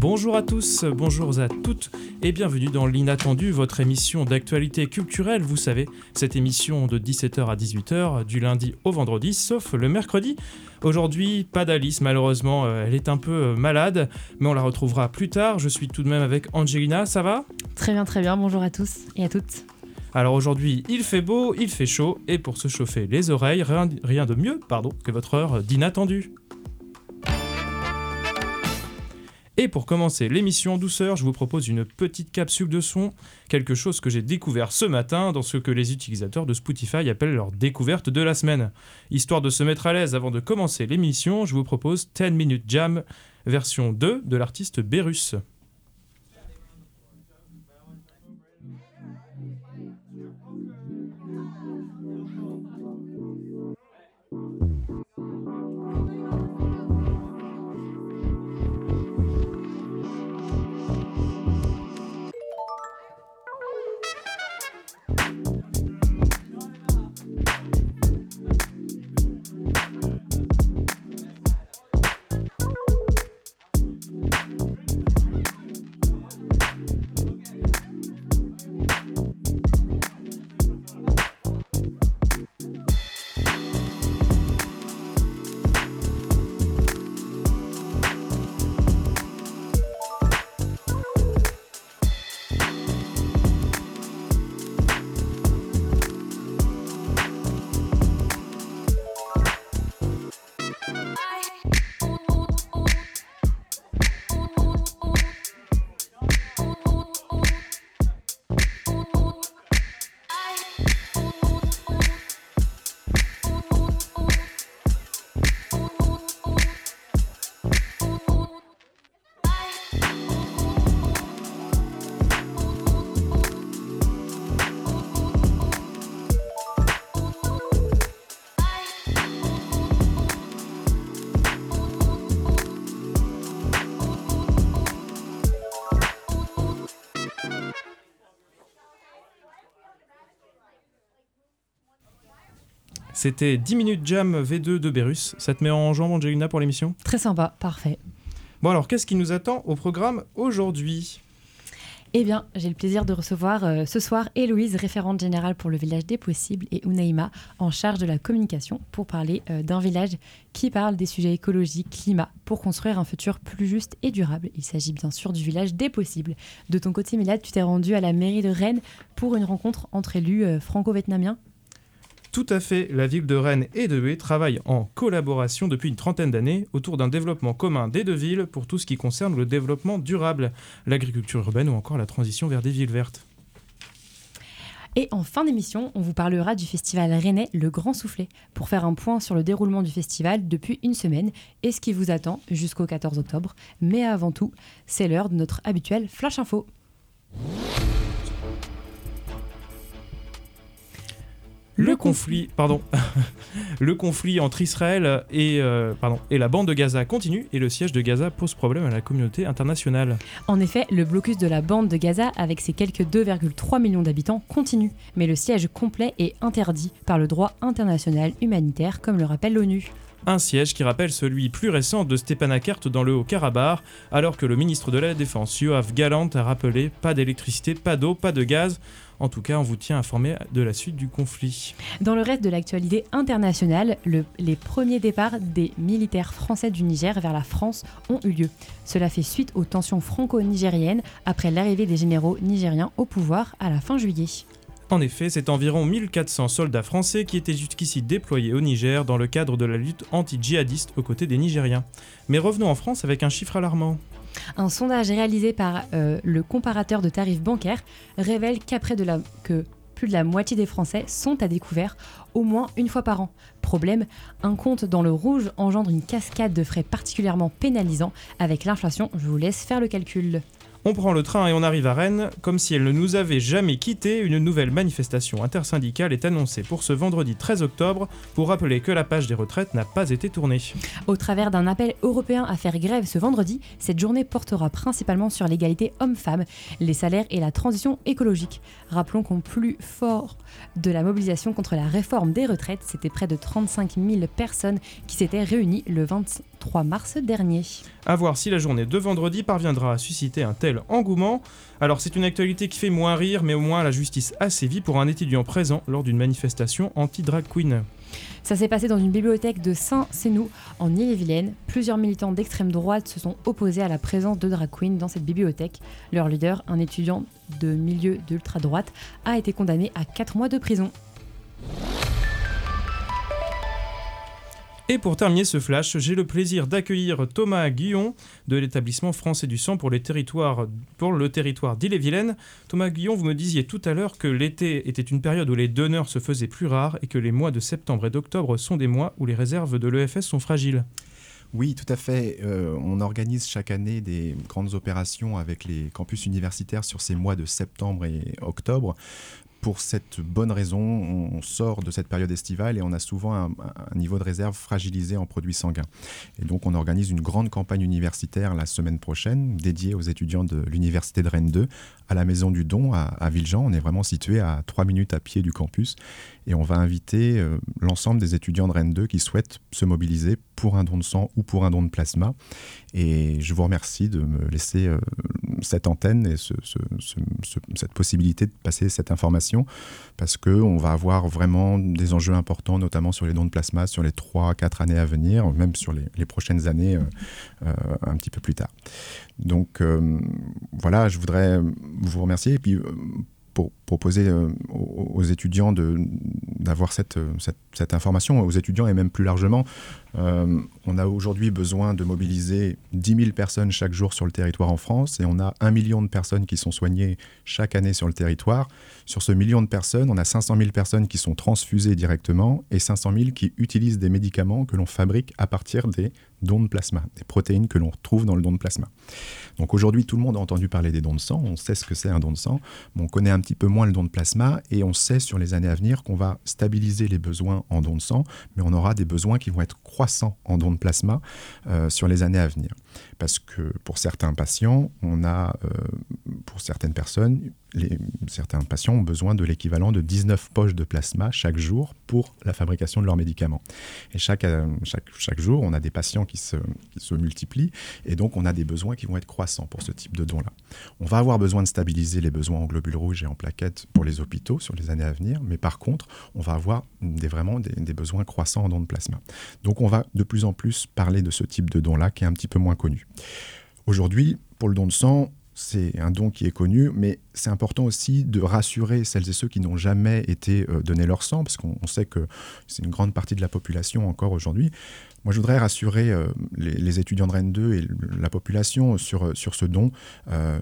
Bonjour à tous, bonjour à toutes et bienvenue dans l'Inattendu, votre émission d'actualité culturelle, vous savez, cette émission de 17h à 18h du lundi au vendredi, sauf le mercredi. Aujourd'hui, pas d'Alice malheureusement, euh, elle est un peu euh, malade, mais on la retrouvera plus tard. Je suis tout de même avec Angelina, ça va? Très bien, très bien, bonjour à tous et à toutes. Alors aujourd'hui, il fait beau, il fait chaud, et pour se chauffer les oreilles, rien, rien de mieux pardon, que votre heure d'inattendu. Et pour commencer l'émission en douceur, je vous propose une petite capsule de son, quelque chose que j'ai découvert ce matin dans ce que les utilisateurs de Spotify appellent leur découverte de la semaine. Histoire de se mettre à l'aise avant de commencer l'émission, je vous propose 10 Minute Jam version 2 de l'artiste Berus. C'était 10 minutes jam V2 de Berus. Ça te met en jambe, Angelina, pour l'émission? Très sympa, parfait. Bon, alors, qu'est-ce qui nous attend au programme aujourd'hui? Eh bien, j'ai le plaisir de recevoir euh, ce soir Héloïse, référente générale pour le village des possibles, et Unaïma, en charge de la communication, pour parler euh, d'un village qui parle des sujets écologiques, climat, pour construire un futur plus juste et durable. Il s'agit bien sûr du village des possibles. De ton côté, Milad, tu t'es rendu à la mairie de Rennes pour une rencontre entre élus euh, franco-vietnamiens tout à fait, la ville de Rennes et de Hué travaillent en collaboration depuis une trentaine d'années autour d'un développement commun des deux villes pour tout ce qui concerne le développement durable, l'agriculture urbaine ou encore la transition vers des villes vertes. Et en fin d'émission, on vous parlera du festival rennais Le Grand Soufflet pour faire un point sur le déroulement du festival depuis une semaine et ce qui vous attend jusqu'au 14 octobre. Mais avant tout, c'est l'heure de notre habituel Flash Info. Le conflit, pardon, le conflit entre Israël et, euh, pardon, et la bande de Gaza continue et le siège de Gaza pose problème à la communauté internationale. En effet, le blocus de la bande de Gaza avec ses quelques 2,3 millions d'habitants continue, mais le siège complet est interdit par le droit international humanitaire comme le rappelle l'ONU. Un siège qui rappelle celui plus récent de Stepanakert dans le Haut-Karabakh, alors que le ministre de la Défense Yoav Galant a rappelé pas d'électricité, pas d'eau, pas de gaz. En tout cas, on vous tient informé de la suite du conflit. Dans le reste de l'actualité internationale, les premiers départs des militaires français du Niger vers la France ont eu lieu. Cela fait suite aux tensions franco-nigériennes après l'arrivée des généraux nigériens au pouvoir à la fin juillet. En effet, c'est environ 1400 soldats français qui étaient jusqu'ici déployés au Niger dans le cadre de la lutte anti-djihadiste aux côtés des Nigériens. Mais revenons en France avec un chiffre alarmant. Un sondage réalisé par euh, le comparateur de tarifs bancaires révèle qu'après de la, que plus de la moitié des Français sont à découvert au moins une fois par an. Problème, un compte dans le rouge engendre une cascade de frais particulièrement pénalisants. Avec l'inflation, je vous laisse faire le calcul. On prend le train et on arrive à Rennes. Comme si elle ne nous avait jamais quitté, une nouvelle manifestation intersyndicale est annoncée pour ce vendredi 13 octobre pour rappeler que la page des retraites n'a pas été tournée. Au travers d'un appel européen à faire grève ce vendredi, cette journée portera principalement sur l'égalité homme-femme, les salaires et la transition écologique. Rappelons qu'en plus fort de la mobilisation contre la réforme des retraites, c'était près de 35 000 personnes qui s'étaient réunies le 20 3 mars dernier. À voir si la journée de vendredi parviendra à susciter un tel engouement. Alors c'est une actualité qui fait moins rire, mais au moins la justice a sévi pour un étudiant présent lors d'une manifestation anti-drag queen. Ça s'est passé dans une bibliothèque de Saint-Sénou, en Ille-et-Vilaine. Plusieurs militants d'extrême droite se sont opposés à la présence de drag queen dans cette bibliothèque. Leur leader, un étudiant de milieu d'ultra-droite, a été condamné à 4 mois de prison. Et pour terminer ce flash, j'ai le plaisir d'accueillir Thomas Guillon de l'établissement français du sang pour, le territoire d'Ille-et-Vilaine. Thomas Guillon, vous me disiez tout à l'heure que l'été était une période où les donneurs se faisaient plus rares et que les mois de septembre et d'octobre sont des mois où les réserves de l'EFS sont fragiles. Oui, tout à fait. Euh, on organise chaque année des grandes opérations avec les campus universitaires sur ces mois de septembre et octobre pour cette bonne raison, on sort de cette période estivale et on a souvent un, niveau de réserve fragilisé en produits sanguins. Et donc on organise une grande campagne universitaire la semaine prochaine dédiée aux étudiants de l'Université de Rennes 2 à la Maison du Don à, à Villejean. On est vraiment situé à trois minutes à pied du campus et on va inviter euh, l'ensemble des étudiants de Rennes 2 qui souhaitent se mobiliser pour un don de sang ou pour un don de plasma. Et je vous remercie de me laisser euh, cette antenne et cette possibilité de passer cette information parce qu'on va avoir vraiment des enjeux importants, notamment sur les dons de plasma sur les 3-4 années à venir, même sur les, prochaines années euh, un petit peu plus tard. Donc voilà, je voudrais vous remercier. Et puis proposer euh, aux, étudiants d'avoir cette, cette, cette, information, aux étudiants et même plus largement. Euh, on a aujourd'hui besoin de mobiliser 10 000 personnes chaque jour sur le territoire en France et on a un million de personnes qui sont soignées chaque année sur le territoire. Sur ce million de personnes, on a 500 000 personnes qui sont transfusées directement et 500 000 qui utilisent des médicaments que l'on fabrique à partir des dons de plasma, des protéines que l'on retrouve dans le don de plasma. Donc aujourd'hui, tout le monde a entendu parler des dons de sang, on sait ce que c'est un don de sang, mais on connaît un petit peu moins le don de plasma et on sait sur les années à venir qu'on va stabiliser les besoins en don de sang, mais on aura des besoins qui vont être croissants en don de plasma euh, sur les années à venir. Parce que pour certains patients, on a, euh, pour certaines personnes, certains patients ont besoin de l'équivalent de 19 poches de plasma chaque jour pour la fabrication de leurs médicaments. Et chaque, euh, chaque, chaque jour, on a des patients qui se, qui se, multiplient et donc on a des besoins qui vont être croissants pour ce type de don-là. On va avoir besoin de stabiliser les besoins en globules rouges et en plaquettes pour les hôpitaux sur les années à venir, mais par contre, on va avoir vraiment des, des besoins croissants en dons de plasma. Donc on va de plus en plus parler de ce type de don-là qui est un petit peu moins Aujourd'hui, pour le don de sang, c'est un don qui est connu, mais c'est important aussi de rassurer celles et ceux qui n'ont jamais été euh, donnés leur sang, parce qu'on sait que c'est une grande partie de la population encore aujourd'hui. Moi, je voudrais rassurer euh, les, étudiants de Rennes 2 et la population sur, euh, sur ce don.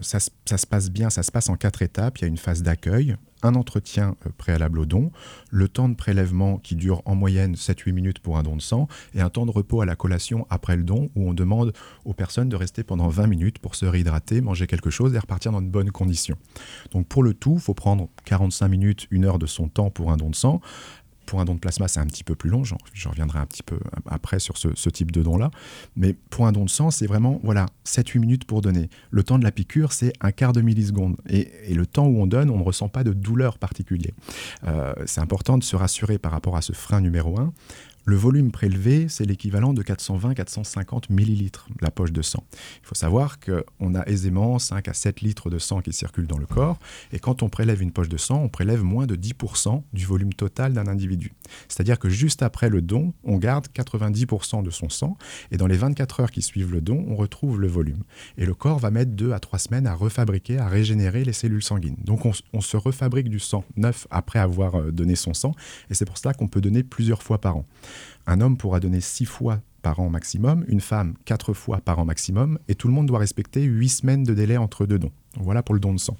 ça, ça, se passe bien, ça se passe en quatre étapes. Il y a une phase d'accueil, un entretien euh, préalable au don, le temps de prélèvement qui dure en moyenne 7-8 minutes pour un don de sang, et un temps de repos à la collation après le don où on demande aux personnes de rester pendant 20 minutes pour se réhydrater, manger quelque chose et repartir dans de bonnes conditions. Donc pour le tout, il faut prendre 45 minutes, une heure de son temps pour un don de sang. Pour un don de plasma, c'est un petit peu plus long. Je reviendrai un petit peu après sur ce, type de don-là. Mais pour un don de sang, c'est vraiment voilà 7-8 minutes pour donner. Le temps de la piqûre, c'est un quart de milliseconde. Et, le temps où on donne, on ne ressent pas de douleur particulière. Euh, c'est important de se rassurer par rapport à ce frein numéro 1. Le volume prélevé, c'est l'équivalent de 420-450 millilitres, la poche de sang. Il faut savoir qu'on a aisément 5 à 7 litres de sang qui circulent dans le corps, et quand on prélève une poche de sang, on prélève moins de 10% du volume total d'un individu. C'est-à-dire que juste après le don, on garde 90% de son sang, et dans les 24 heures qui suivent le don, on retrouve le volume. Et le corps va mettre 2 à 3 semaines à refabriquer, à régénérer les cellules sanguines. Donc on, on se refabrique du sang neuf après avoir euh, donné son sang, et c'est pour cela qu'on peut donner plusieurs fois par an. Un homme pourra donner six fois par an maximum, une femme quatre fois par an maximum, et tout le monde doit respecter huit semaines de délai entre deux dons. Voilà pour le don de sang.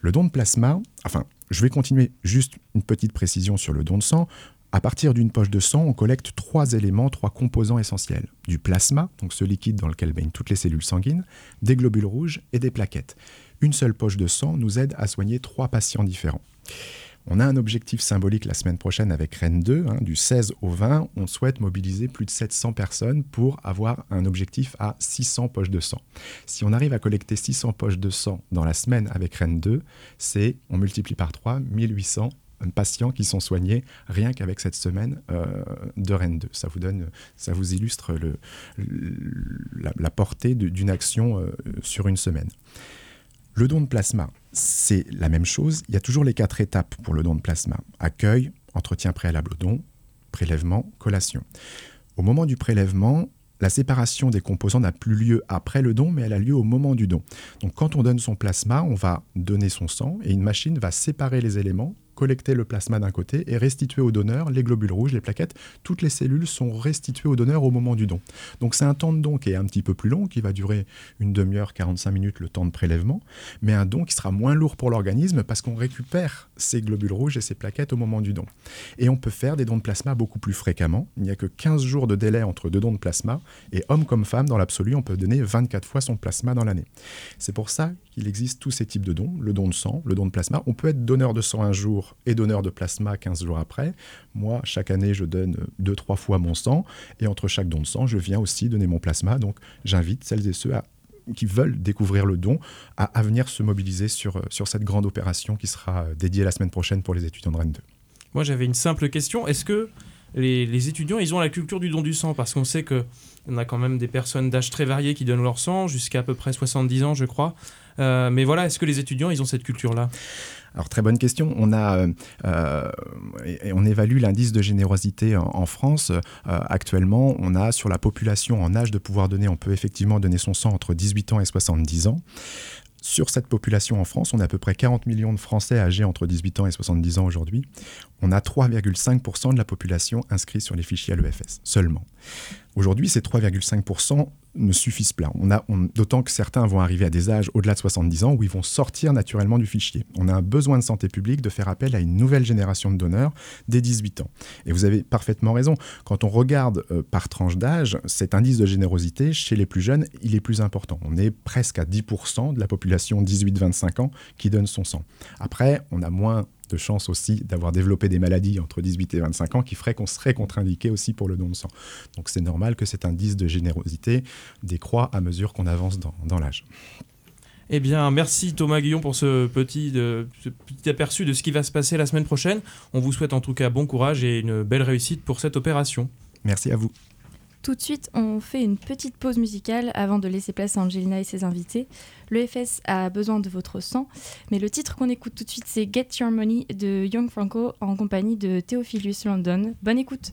Le don de plasma, enfin, je vais continuer juste une petite précision sur le don de sang. À partir d'une poche de sang, on collecte trois éléments, trois composants essentiels. Du plasma, donc ce liquide dans lequel baignent toutes les cellules sanguines, des globules rouges et des plaquettes. Une seule poche de sang nous aide à soigner trois patients différents. On a un objectif symbolique la semaine prochaine avec Rennes 2, hein, du 16 au 20. On souhaite mobiliser plus de 700 personnes pour avoir un objectif à 600 poches de sang. Si on arrive à collecter 600 poches de sang dans la semaine avec Rennes 2, c'est, on multiplie par 3, 1800 patients qui sont soignés rien qu'avec cette semaine de Rennes 2. Ça vous illustre la, portée d'une action sur une semaine. Le don de plasma, c'est la même chose. Il y a toujours les quatre étapes pour le don de plasma. Accueil, entretien préalable au don, prélèvement, collation. Au moment du prélèvement, la séparation des composants n'a plus lieu après le don, mais elle a lieu au moment du don. Donc quand on donne son plasma, on va donner son sang et une machine va séparer les éléments collecter le plasma d'un côté et restituer au donneur les globules rouges, les plaquettes. Toutes les cellules sont restituées au donneur au moment du don. Donc c'est un temps de don qui est un petit peu plus long, qui va durer une demi-heure, 45 minutes le temps de prélèvement, mais un don qui sera moins lourd pour l'organisme parce qu'on récupère ces globules rouges et ces plaquettes au moment du don. Et on peut faire des dons de plasma beaucoup plus fréquemment. Il n'y a que 15 jours de délai entre deux dons de plasma et homme comme femme, dans l'absolu, on peut donner 24 fois son plasma dans l'année. C'est pour ça qu'il existe tous ces types de dons, le don de sang, le don de plasma. On peut être donneur de sang un jour et donneur de plasma 15 jours après. Moi, chaque année, je donne deux, trois fois mon sang et entre chaque don de sang, je viens aussi donner mon plasma. Donc, j'invite celles et ceux qui veulent découvrir le don à, venir se mobiliser sur, sur cette grande opération qui sera dédiée la semaine prochaine pour les étudiants de Rennes 2. Moi, j'avais une simple question. Est-ce que les, étudiants, ils ont la culture du don du sang? Parce qu'on sait que on a quand même des personnes d'âge très varié qui donnent leur sang, jusqu'à à peu près 70 ans, je crois. Euh, mais voilà, est-ce que les étudiants, ils ont cette culture-là? Alors très bonne question. On a, euh, euh, on évalue l'indice de générosité en, France. actuellement, on a sur la population en âge de pouvoir donner, on peut effectivement donner son sang entre 18 ans et 70 ans. Sur cette population en France, on a à peu près 40 millions de Français âgés entre 18 ans et 70 ans aujourd'hui. On a 3,5% de la population inscrite sur les fichiers à l'EFS, seulement. Aujourd'hui, ces 3,5% ne suffisent pas. On D'autant que certains vont arriver à des âges au-delà de 70 ans où ils vont sortir naturellement du fichier. On a un besoin de santé publique de faire appel à une nouvelle génération de donneurs dès 18 ans. Et vous avez parfaitement raison. Quand on regarde euh, par tranche d'âge, cet indice de générosité chez les plus jeunes, il est plus important. On est presque à 10% de la population 18-25 ans qui donne son sang. Après, on a moins de chance aussi d'avoir développé des maladies entre 18 et 25 ans qui feraient qu'on serait contre-indiqué aussi pour le don de sang. Donc c'est normal que cet indice de générosité décroît à mesure qu'on avance dans, l'âge. Eh bien, merci Thomas Guillon pour ce petit, ce petit aperçu de ce qui va se passer la semaine prochaine. On vous souhaite en tout cas bon courage et une belle réussite pour cette opération. Merci à vous. Tout de suite, on fait une petite pause musicale avant de laisser place à Angelina et ses invités. Le FS a besoin de votre sang, mais le titre qu'on écoute tout de suite, c'est Get Your Money de Young Franco en compagnie de Theophilus London. Bonne écoute.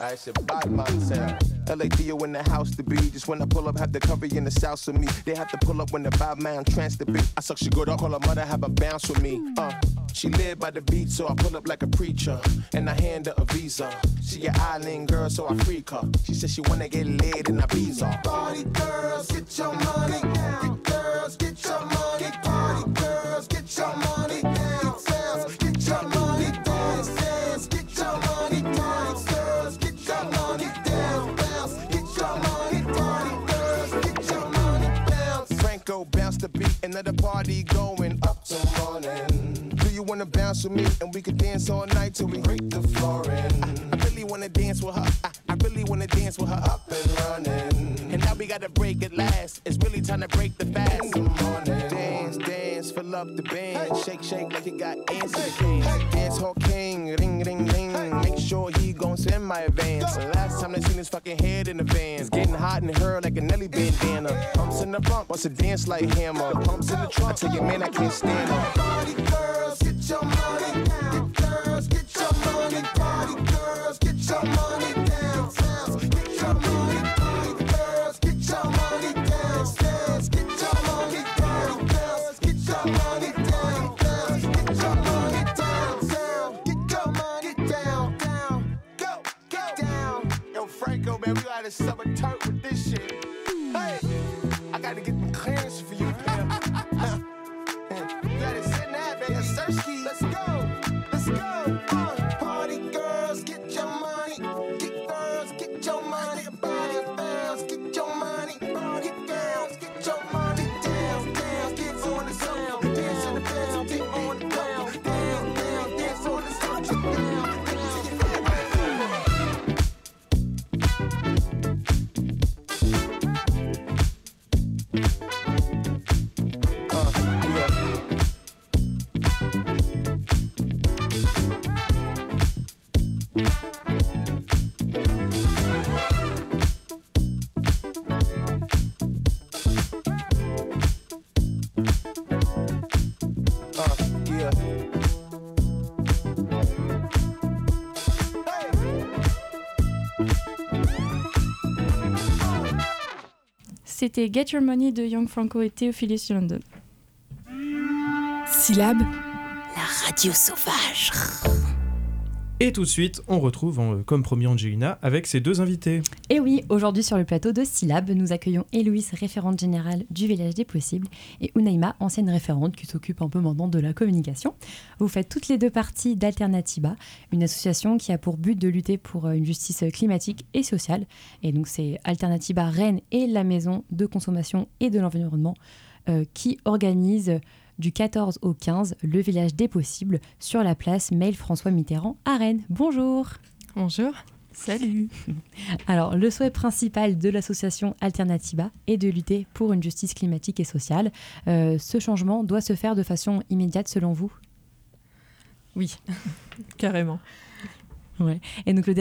I said, body sound. LA Theo in the house to be. Just when I pull up, have the cover in the south with me. They have to pull up when the vibe man trance the beat. I suck she good up, call her mother, have a bounce with me. Uh, she live by the beat, so I pull up like a preacher. And I hand her a visa. She an island girl, so I freak her. She said she wanna get laid in Ibiza. Party girls, get your money. Get girls, get your money. Party girls, get your money. Let the party going up till morning. Do you wanna bounce with me? And we could dance all night till we break the floor in. I, I really wanna dance with her. I, I really wanna dance with her up and running. And now we gotta break it last. It's really time to break the fast. In the morning. Dance, dance, fill up the band. Hey. Shake, shake like you got ants in the can. Hey. Dance hall king, ring, ring, ring. Hey. Make sure he gon' send my advance. The last time they seen his fucking head in the van. It's getting hot in her like a Nelly bandana. Pumps in the front, wants to dance like hammer. Pumps in the trunk, I tell you, man, I can't stand her. Franco, man, c'était Get Your Money de Young Franco et Theophilus London. Syllabe, la radio sauvage. Et tout de suite, on retrouve, euh, comme promis Angelina, avec ses deux invités. Et oui, aujourd'hui sur le plateau de Syllab, nous accueillons Héloïse, référente générale du Village des Possibles, et Unaïma, ancienne référente qui s'occupe un peu maintenant de la communication. Vous faites toutes les deux parties d'Alternativa, une association qui a pour but de lutter pour euh, une justice climatique et sociale. Et donc c'est Alternativa Rennes et la Maison de consommation et de l'environnement euh, qui organisent du 14 au 15, le village des possibles, sur la place Mail François Mitterrand à Rennes. Bonjour Bonjour Salut Alors, le souhait principal de l'association Alternativa est de lutter pour une justice climatique et sociale. Euh, ce changement doit se faire de façon immédiate selon vous? Oui, carrément. Et donc le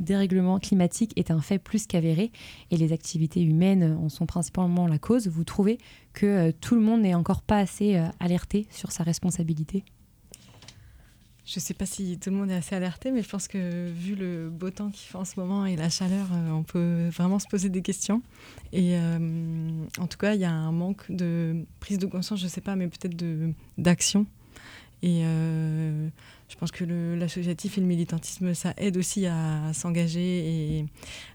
dérèglement climatique est un fait plus qu'avéré et les activités humaines en sont principalement la cause. Vous trouvez que euh, tout le monde n'est encore pas assez euh, alerté sur sa responsabilité? Je ne sais pas si tout le monde est assez alerté, mais je pense que vu le beau temps qu'il fait en ce moment et la chaleur, euh, on peut vraiment se poser des questions. Et en tout cas, il y a un manque de prise de conscience, je ne sais pas, mais peut-être d'action. Et je pense que l'associatif et le militantisme, ça aide aussi à, s'engager et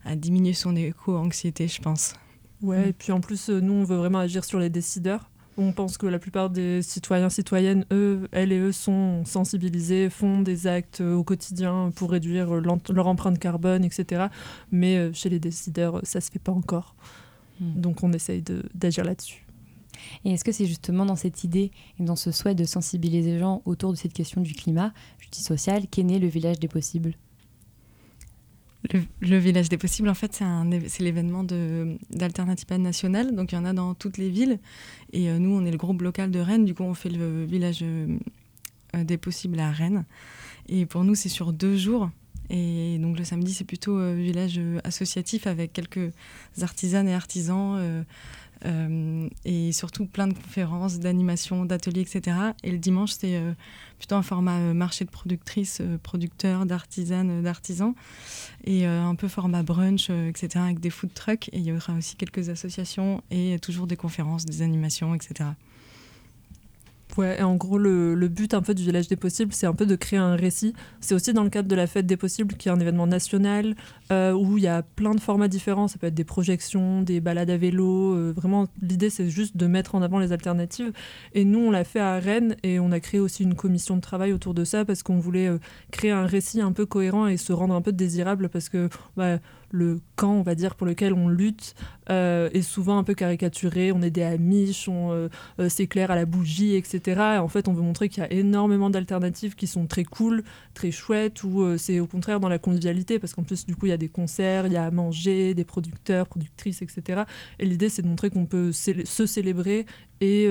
à diminuer son éco-anxiété, je pense. Ouais, mm. et puis en plus, euh, nous, on veut vraiment agir sur les décideurs. On pense que la plupart des citoyens, citoyennes, eux, elles et eux, sont sensibilisés, font des actes euh, au quotidien pour réduire leur empreinte carbone, etc. Mais euh, chez les décideurs, ça se fait pas encore. Mm. Donc on essaye d'agir là-dessus. Et est-ce que c'est justement dans cette idée et dans ce souhait de sensibiliser les gens autour de cette question du climat, justice sociale, qu'est né le village des possibles? Le, village des possibles, en fait, c'est l'événement d'Alternativa nationale. Donc, il y en a dans toutes les villes. Et euh, nous, on est le groupe local de Rennes. Du coup, on fait le village euh, des possibles à Rennes. Et pour nous, c'est sur deux jours. Et donc, le samedi, c'est plutôt euh, village associatif avec quelques artisanes et artisans euh, et surtout plein de conférences, d'animations, d'ateliers, etc. Et le dimanche, c'est euh, plutôt un format euh, marché de productrices, producteurs, d'artisanes, d'artisans, et un peu format brunch, etc., avec des food trucks. Et il y aura aussi quelques associations et toujours des conférences, des animations, etc. Ouais, en gros, le, le, but un peu du Village des Possibles, c'est un peu de créer un récit. C'est aussi dans le cadre de la Fête des Possibles, qui est un événement national, euh, où il y a plein de formats différents. Ça peut être des projections, des balades à vélo. Euh, vraiment, l'idée, c'est juste de mettre en avant les alternatives. Et nous, on l'a fait à Rennes, et on a créé aussi une commission de travail autour de ça, parce qu'on voulait euh, créer un récit un peu cohérent et se rendre un peu désirable, parce que... Bah, le camp, on va dire, pour lequel on lutte euh, est souvent un peu caricaturé. On est des amiches, on euh, euh, s'éclaire à la bougie, etc. Et en fait, on veut montrer qu'il y a énormément d'alternatives qui sont très cool, très chouettes, ou c'est au contraire dans la convivialité, parce qu'en plus, du coup, il y a des concerts, il y a à manger, des producteurs, productrices, etc. Et l'idée, c'est de montrer qu'on peut se célébrer et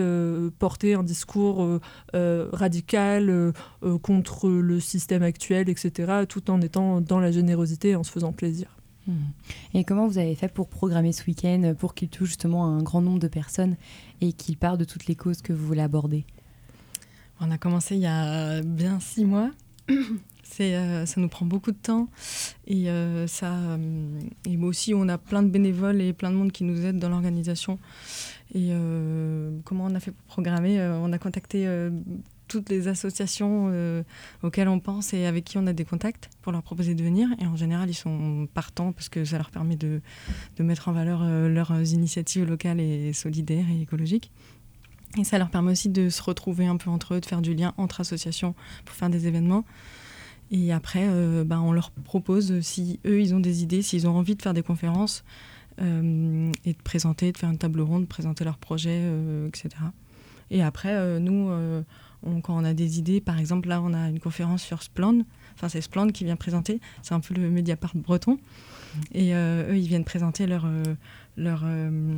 porter un discours radical contre le système actuel, etc., tout en étant dans la générosité et en se faisant plaisir. Et comment vous avez fait pour programmer ce week-end pour qu'il touche justement un grand nombre de personnes et qu'il parle de toutes les causes que vous voulez aborder? On a commencé il y a bien six mois. Euh, ça nous prend beaucoup de temps. Et euh, ça euh, et aussi on a plein de bénévoles et plein de monde qui nous aident dans l'organisation. Et comment on a fait pour programmer? On a contacté toutes les associations euh, auxquelles on pense et avec qui on a des contacts pour leur proposer de venir. Et en général, ils sont partants parce que ça leur permet de, de mettre en valeur euh, leurs initiatives locales et solidaires et écologiques. Et ça leur permet aussi de se retrouver un peu entre eux, de faire du lien entre associations pour faire des événements. Et après, euh, bah, on leur propose, si eux, ils ont des idées, s'ils ont envie de faire des conférences et de présenter, de faire une table ronde, de présenter leurs projets, etc. Et après, nous quand on a des idées, par exemple, là, on a une conférence sur Splend. Enfin, c'est Splend qui vient présenter. C'est un peu le Mediapart breton. Et euh, eux, ils viennent présenter leur, euh, leur, euh,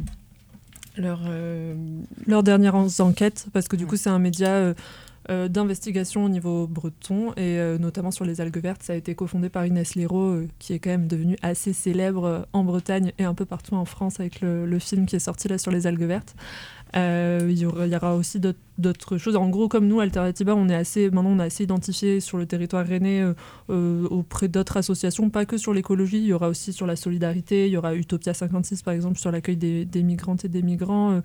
leur, leurs dernières enquêtes, parce que du coup, c'est un média d'investigation au niveau breton, et notamment sur les algues vertes. Ça a été cofondé par Inès Léraud, qui est quand même devenue assez célèbre en Bretagne et un peu partout en France avec le, le, film qui est sorti là sur les algues vertes. Il, y aura, il y aura aussi d'autres choses. En gros, comme nous, Alternativa, on est assez, maintenant, on a assez identifié sur le territoire rennais euh, euh, auprès d'autres associations, pas que sur l'écologie, il y aura aussi sur la solidarité, il y aura Utopia 56, par exemple, sur l'accueil des, migrantes et des migrants, euh,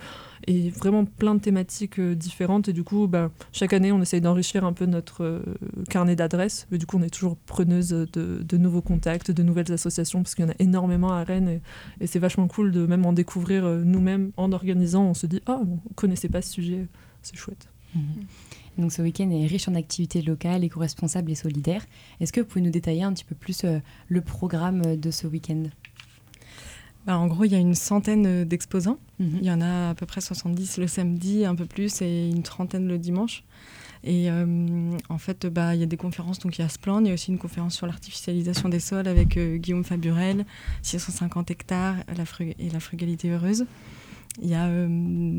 et vraiment plein de thématiques différentes. Et du coup, bah, chaque année, on essaye d'enrichir un peu notre carnet d'adresses. Mais du coup, on est toujours preneuse de, nouveaux contacts, de nouvelles associations, parce qu'il y en a énormément à Rennes, et, et c'est vachement cool de même en découvrir nous-mêmes en organisant. On se dit, ah, on connaissait pas ce sujet c'est chouette. Mhm. Donc ce week-end est riche en activités locales, éco-responsables et solidaires. Est-ce que vous pouvez nous détailler un petit peu plus euh, le programme euh, de ce week-end? Bah, En gros, il y a une centaine euh, d'exposants. Mhm. Il y en a à peu près 70 le samedi, un peu plus, et une trentaine le dimanche. Et en fait, bah, il y a des conférences, donc il y a Splan, il y a aussi une conférence sur l'artificialisation des sols avec Guillaume Faburel, 650 hectares et la frugalité heureuse. Il y a euh,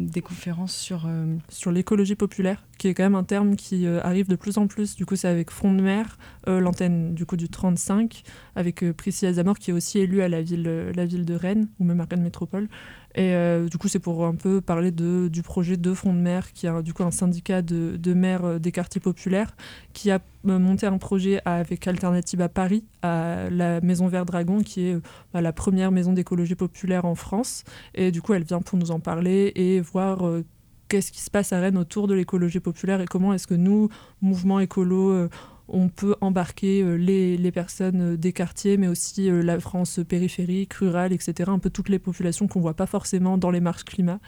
des conférences sur, euh, sur l'écologie populaire, qui est quand même un terme qui euh, arrive de plus en plus. Du coup, c'est avec Front de Mer, l'antenne du coup du 35, avec Priscilla Zamor, qui est aussi élue à la ville, la ville de Rennes, ou même à Rennes Métropole. Et du coup, c'est pour un peu parler de, du projet de Front de Mer, qui est du coup un syndicat de, de maires des quartiers populaires, qui a monté un projet avec Alternative à Paris, à la Maison Vert Dragon, qui est la première maison d'écologie populaire en France. Et du coup, elle vient pour nous en parler et voir euh, qu'est-ce qui se passe à Rennes autour de l'écologie populaire et comment est-ce que nous, mouvement écolo, euh, on peut embarquer euh, les, personnes des quartiers, mais aussi la France périphérique, rurale, etc. Un peu toutes les populations qu'on ne voit pas forcément dans les marches climat.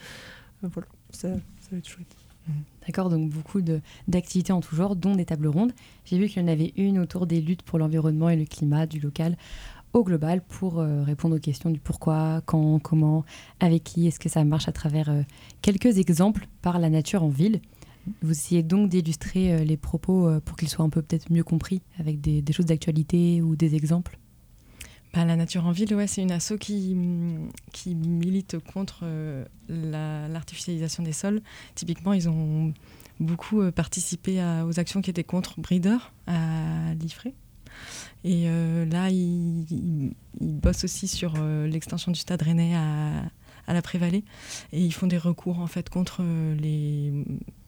voilà, ça, ça va être chouette. D'accord, donc beaucoup d'activités en tout genre, dont des tables rondes. J'ai vu qu'il y en avait une autour des luttes pour l'environnement et le climat, du local au global, pour euh, répondre aux questions du pourquoi, quand, comment, avec qui, est-ce que ça marche à travers euh, quelques exemples par la nature en ville. Vous essayez donc d'illustrer euh, les propos pour qu'ils soient un peu peut-être mieux compris, avec des choses d'actualité ou des exemples bah, la Nature en Ville, ouais, c'est une asso qui, qui milite contre l'artificialisation des sols. Typiquement, ils ont beaucoup participé aux actions qui étaient contre Breeder à l'IFRE. Et euh, là, ils, bossent aussi sur l'extension du stade rennais à, la Prévalée. Et ils font des recours en fait contre les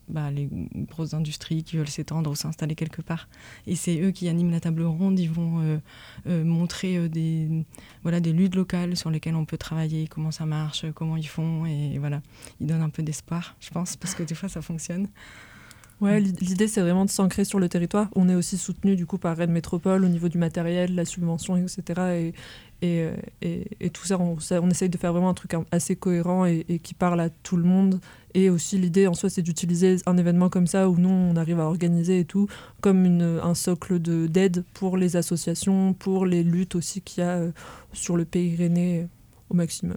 bah, les grosses industries qui veulent s'étendre ou s'installer quelque part. Et c'est eux qui animent la table ronde. Ils vont euh, euh, montrer euh, des luttes locales sur lesquelles on peut travailler, comment ça marche, comment ils font. Et voilà, ils donnent un peu d'espoir, je pense, parce que des fois ça fonctionne. Ouais, l'idée c'est vraiment de s'ancrer sur le territoire. On est aussi soutenu du coup par Rennes Métropole au niveau du matériel, la subvention, etc. Et, et, tout ça on, essaye de faire vraiment un truc assez cohérent et, qui parle à tout le monde. Et aussi l'idée en soi c'est d'utiliser un événement comme ça où nous on arrive à organiser et tout comme un socle d'aide pour les associations, pour les luttes aussi qu'il y a euh, sur le pays rennais au maximum.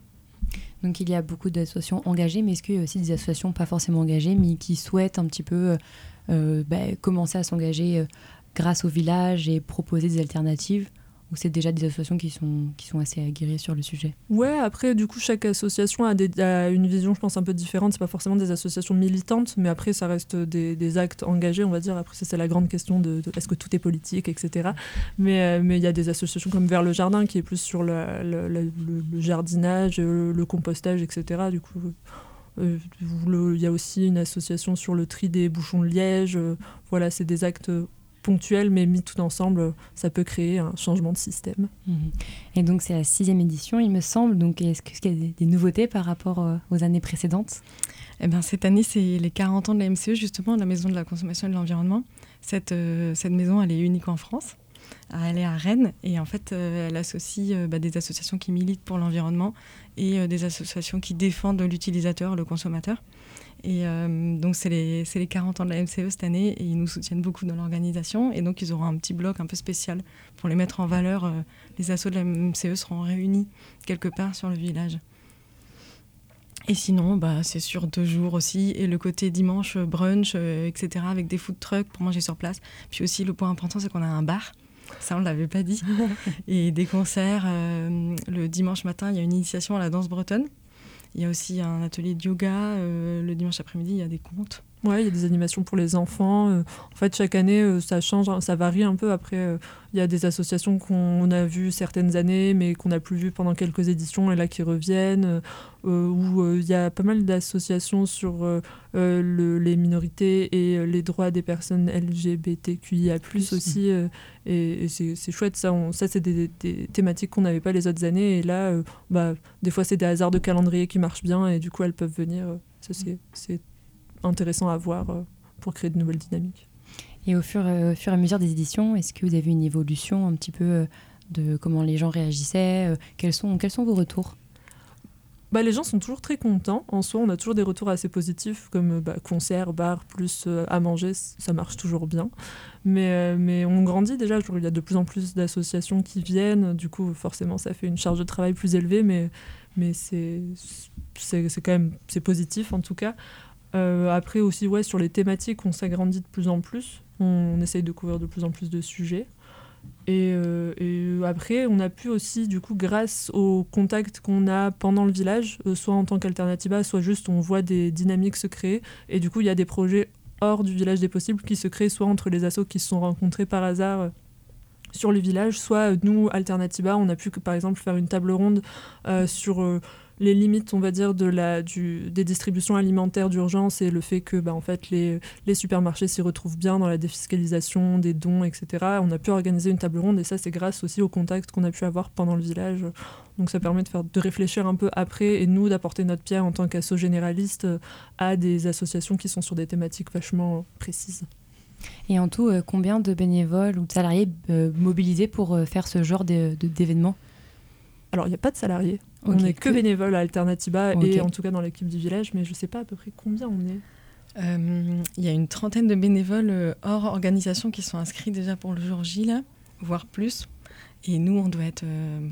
Donc il y a beaucoup d'associations engagées, mais est-ce qu'il y a aussi des associations pas forcément engagées, mais qui souhaitent un petit peu euh, euh, bah, commencer à s'engager euh, grâce au village et proposer des alternatives? Ou c'est déjà des associations qui sont, qui sont assez aguerries sur le sujet? Ouais, après, du coup, chaque association a, une vision, je pense, un peu différente. C'est pas forcément des associations militantes, mais après, ça reste des, des actes engagés, on va dire. Après, c'est la grande question de, est-ce que tout est politique, etc. Mais euh, il y a des associations comme Vers le Jardin, qui est plus sur le, jardinage, le compostage, etc. Du coup. Euh, il y a aussi une association sur le tri des bouchons de liège. Euh, voilà, c'est des actes ponctuel, mais mis tout ensemble, ça peut créer un changement de système. Mhm. Et donc c'est la sixième édition, il me semble. Donc est-ce qu'il y a des, nouveautés par rapport euh, aux années précédentes? Eh ben, Cette année, c'est les 40 ans de la MCE, justement, la Maison de la Consommation et de l'Environnement. Cette, euh, cette maison, elle est unique en France. Elle est à Rennes et en fait, euh, elle associe bah, des associations qui militent pour l'environnement et des associations qui défendent l'utilisateur, le consommateur. Et euh, donc, c'est les, les, 40 ans de la MCE cette année et ils nous soutiennent beaucoup dans l'organisation. Et donc, ils auront un petit bloc un peu spécial pour les mettre en valeur. Euh, les assos de la MCE seront réunis quelque part sur le village. Et sinon, bah, c'est sur deux jours aussi. Et le côté dimanche, brunch, euh, etc., avec des food trucks pour manger sur place. Puis aussi, le point important, c'est qu'on a un bar. Ça, on ne l'avait pas dit. et des concerts. le dimanche matin, il y a une initiation à la danse bretonne. Il y a aussi un atelier de yoga. Euh, le dimanche après-midi, il y a des contes. Ouais, il y a des animations pour les enfants. Euh, en fait, chaque année, euh, ça change, ça varie un peu. Après, euh, il y a des associations qu'on a vues certaines années, mais qu'on n'a plus vues pendant quelques éditions, et là qui reviennent. où il y a pas mal d'associations sur les minorités et les droits des personnes LGBTQIA+, aussi. et, c'est chouette, ça, ça c'est des, thématiques qu'on n'avait pas les autres années. Et là, bah, des fois, c'est des hasards de calendrier qui marchent bien, et du coup, elles peuvent venir. Ça, c'est intéressant à voir euh, pour créer de nouvelles dynamiques. Et au fur, euh, fur et à mesure des éditions, est-ce que vous avez une évolution un petit peu euh, de comment les gens réagissaient quels, sont, quels sont vos retours? Bah, les gens sont toujours très contents. En soi, on a toujours des retours assez positifs, comme bah, concert, bar, plus à manger, ça marche toujours bien. Mais, mais on grandit déjà, il y a de plus en plus d'associations qui viennent, du coup, forcément, ça fait une charge de travail plus élevée, mais, mais c'est quand même c'est positif en tout cas. Euh, après aussi, ouais, sur les thématiques, on s'agrandit de plus en plus. On, essaye de couvrir de plus en plus de sujets. Et, euh, après, on a pu aussi, du coup, grâce aux contacts qu'on a pendant le village, euh, soit en tant qu'alternativa, soit juste on voit des dynamiques se créer. Et du coup, il y a des projets hors du village des possibles qui se créent, soit entre les assos qui se sont rencontrés par hasard sur le village, soit nous, Alternativa, on a pu par exemple faire une table ronde sur les limites, on va dire, de la, du, des distributions alimentaires d'urgence et le fait que bah, en fait, les, les supermarchés s'y retrouvent bien dans la défiscalisation des dons, etc. On a pu organiser une table ronde et ça, c'est grâce aussi aux contacts qu'on a pu avoir pendant le village. Donc ça permet de, faire, de réfléchir un peu après et nous d'apporter notre pierre en tant qu'asso généraliste à des associations qui sont sur des thématiques vachement précises. Et en tout, euh, combien de bénévoles ou de salariés euh, mobilisés pour euh, faire ce genre d'événements alors, il n'y a pas de salariés. On n'est que bénévoles à Alternativa et en tout cas dans l'équipe du village, mais je ne sais pas à peu près combien on est. Euh, il y a une trentaine de bénévoles euh, hors organisation qui sont inscrits déjà pour le jour J, là, voire plus. Et nous, on doit être euh,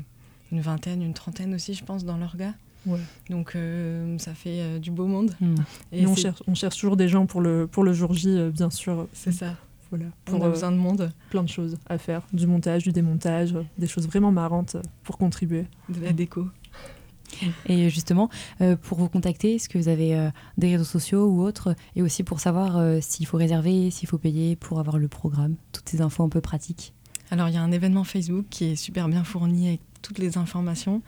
une vingtaine, une trentaine aussi, je pense, dans l'orga. Ouais. Donc ça fait du beau monde. Hmm. Et, on, cherche, on cherche toujours des gens pour le, pour le jour J, bien sûr. C'est ça. Voilà, on a besoin de monde. Plein de choses à faire, du montage, du démontage, des choses vraiment marrantes pour contribuer. De la déco. Et justement, euh, pour vous contacter, est-ce que vous avez euh, des réseaux sociaux ou autres Et aussi pour savoir euh, s'il faut réserver, s'il faut payer pour avoir le programme, toutes ces infos un peu pratiques? Alors, il y a un événement Facebook qui est super bien fourni avec toutes les informations.